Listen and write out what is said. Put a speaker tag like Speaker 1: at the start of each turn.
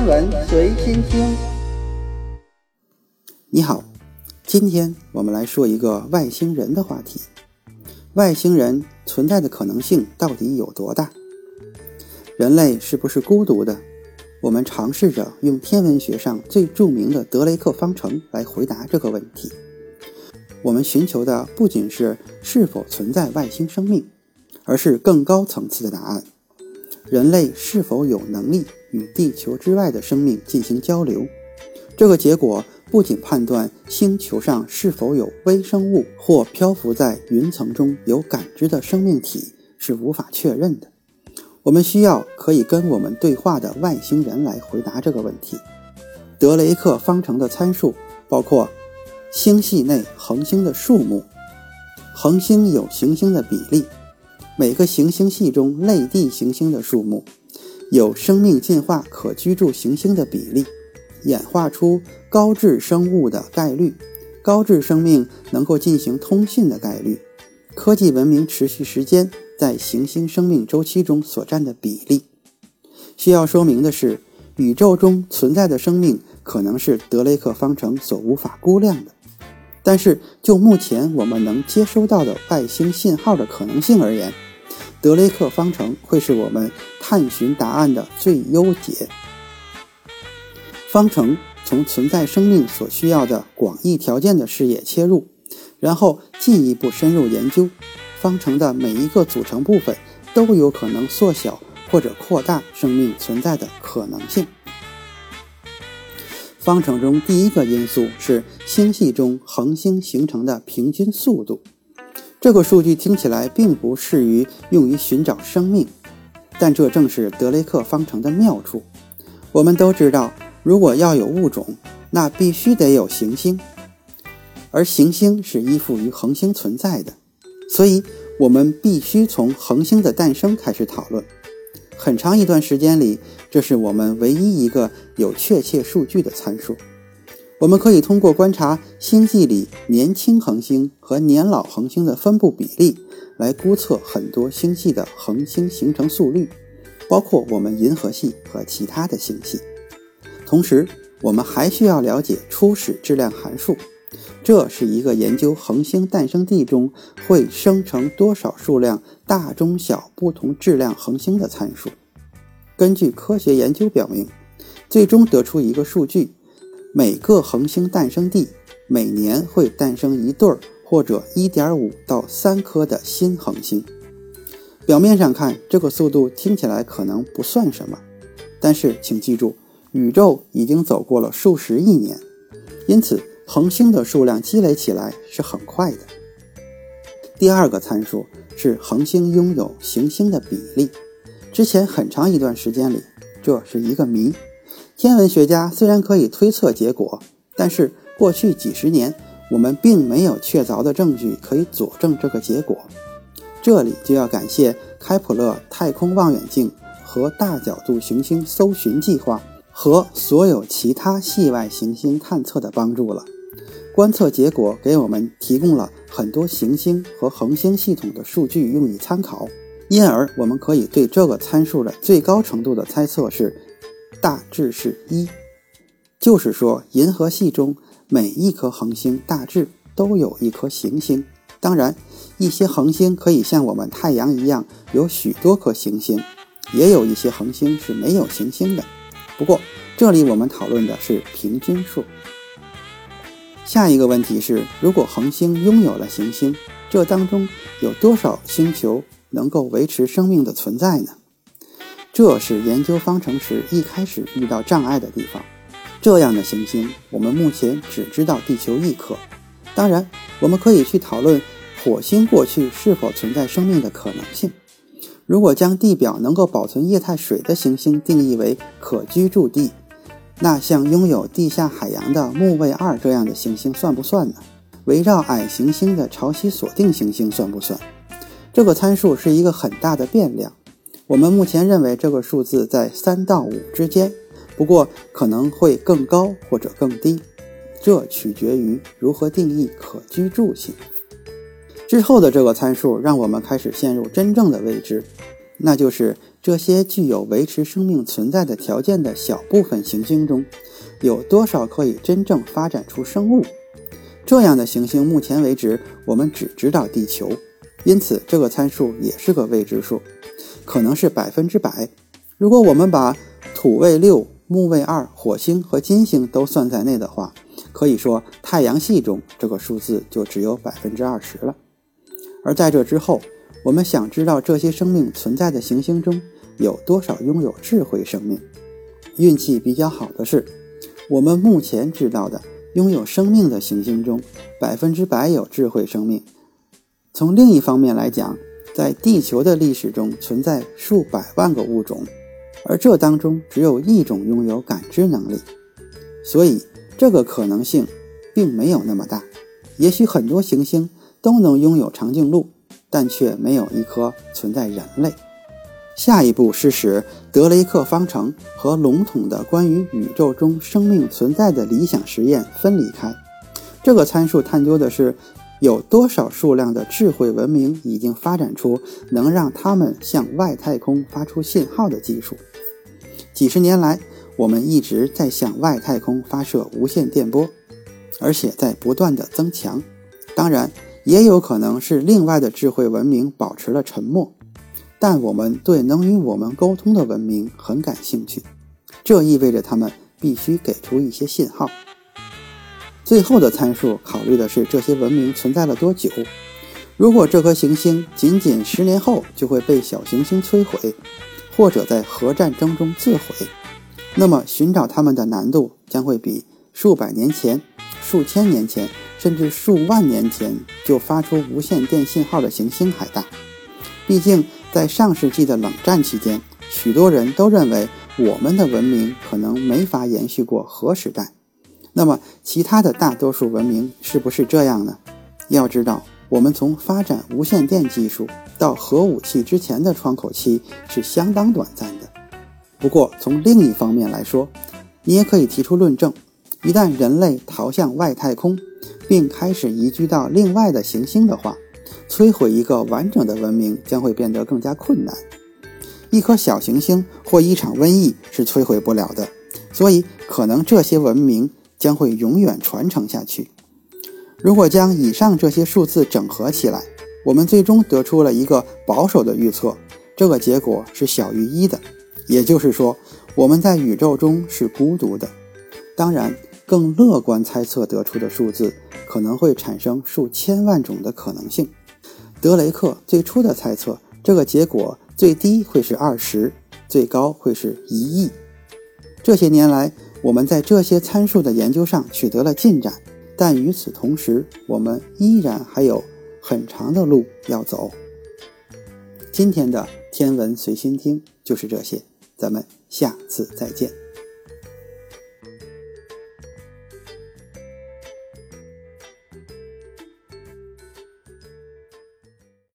Speaker 1: 天文随心听。
Speaker 2: 你好，今天我们来说一个外星人的话题。外星人存在的可能性到底有多大？人类是不是孤独的？我们尝试着用天文学上最著名的德雷克方程来回答这个问题。我们寻求的不仅是是否存在外星生命，而是更高层次的答案：人类是否有能力与地球之外的生命进行交流？这个结果不仅判断星球上是否有微生物或漂浮在云层中有感知的生命体是无法确认的。我们需要可以跟我们对话的外星人来回答这个问题。德雷克方程的参数包括星系内恒星的数目、恒星有行星的比例、每个行星系中类地行星的数目、有生命进化可居住行星的比例、演化出高质生物的概率、高质生命能够进行通信的概率、科技文明持续时间。在行星生命周期中所占的比例。需要说明的是，宇宙中存在的生命可能是德雷克方程所无法估量的。但是，就目前我们能接收到的外星信号的可能性而言，德雷克方程会是我们探寻答案的最优解。方程从存在生命所需要的广义条件的视野切入，然后进一步深入研究。方程的每一个组成部分都有可能缩小或者扩大生命存在的可能性。方程中第一个因素是星系中恒星形成的平均速度。这个数据听起来并不适于用于寻找生命，但这正是德雷克方程的妙处。我们都知道，如果要有物种，那必须得有行星，而行星是依附于恒星存在的。所以，我们必须从恒星的诞生开始讨论。很长一段时间里，这是我们唯一一个有确切数据的参数。我们可以通过观察星系里年轻恒星和年老恒星的分布比例，来估测很多星系的恒星形成速率，包括我们银河系和其他的星系。同时，我们还需要了解初始质量函数。这是一个研究恒星诞生地中会生成多少数量大、中、小不同质量恒星的参数。根据科学研究表明，最终得出一个数据：每个恒星诞生地每年会诞生一对儿或者1.5到3颗的新恒星。表面上看，这个速度听起来可能不算什么，但是请记住，宇宙已经走过了数十亿年，因此。恒星的数量积累起来是很快的。第二个参数是恒星拥有行星的比例。之前很长一段时间里，这是一个谜。天文学家虽然可以推测结果，但是过去几十年我们并没有确凿的证据可以佐证这个结果。这里就要感谢开普勒太空望远镜和大角度行星搜寻计划和所有其他系外行星探测的帮助了。观测结果给我们提供了很多行星和恒星系统的数据用以参考，因而我们可以对这个参数的最高程度的猜测是大致是一，就是说银河系中每一颗恒星大致都有一颗行星。当然，一些恒星可以像我们太阳一样有许多颗行星，也有一些恒星是没有行星的。不过，这里我们讨论的是平均数。下一个问题是：如果恒星拥有了行星，这当中有多少星球能够维持生命的存在呢？这是研究方程时一开始遇到障碍的地方。这样的行星，我们目前只知道地球一颗。当然，我们可以去讨论火星过去是否存在生命的可能性。如果将地表能够保存液态水的行星定义为可居住地。那像拥有地下海洋的木卫二这样的行星算不算呢？围绕矮行星的潮汐锁定行星算不算？这个参数是一个很大的变量。我们目前认为这个数字在三到五之间，不过可能会更高或者更低，这取决于如何定义可居住性。之后的这个参数让我们开始陷入真正的未知，那就是这些具有维持生命存在的条件的小部分行星中，有多少可以真正发展出生物？这样的行星，目前为止我们只知道地球，因此这个参数也是个未知数，可能是百分之百。如果我们把土卫六、木卫二、火星和金星都算在内的话，可以说太阳系中这个数字就只有百分之二十了。而在这之后，我们想知道这些生命存在的行星中有多少拥有智慧生命。运气比较好的是，我们目前知道的拥有生命的行星中，百分之百有智慧生命。从另一方面来讲，在地球的历史中存在数百万个物种，而这当中只有一种拥有感知能力，所以这个可能性并没有那么大。也许很多行星都能拥有长颈鹿。但却没有一颗存在人类。下一步是使德雷克方程和笼统的关于宇宙中生命存在的理想实验分离开。这个参数探究的是有多少数量的智慧文明已经发展出能让他们向外太空发出信号的技术。几十年来，我们一直在向外太空发射无线电波，而且在不断的增强。当然。也有可能是另外的智慧文明保持了沉默，但我们对能与我们沟通的文明很感兴趣，这意味着他们必须给出一些信号。最后的参数考虑的是这些文明存在了多久。如果这颗行星仅仅十年后就会被小行星摧毁，或者在核战争中自毁，那么寻找它们的难度将会比数百年前、数千年前。甚至数万年前就发出无线电信号的行星还大。毕竟，在上世纪的冷战期间，许多人都认为我们的文明可能没法延续过核时代。那么，其他的大多数文明是不是这样呢？要知道，我们从发展无线电技术到核武器之前的窗口期是相当短暂的。不过，从另一方面来说，你也可以提出论证：一旦人类逃向外太空，并开始移居到另外的行星的话，摧毁一个完整的文明将会变得更加困难。一颗小行星或一场瘟疫是摧毁不了的，所以可能这些文明将会永远传承下去。如果将以上这些数字整合起来，我们最终得出了一个保守的预测，这个结果是小于一的，也就是说，我们在宇宙中是孤独的。当然。更乐观猜测得出的数字可能会产生数千万种的可能性。德雷克最初的猜测，这个结果最低会是二十，最高会是一亿。这些年来，我们在这些参数的研究上取得了进展，但与此同时，我们依然还有很长的路要走。今天的天文随心听就是这些，咱们下次再见。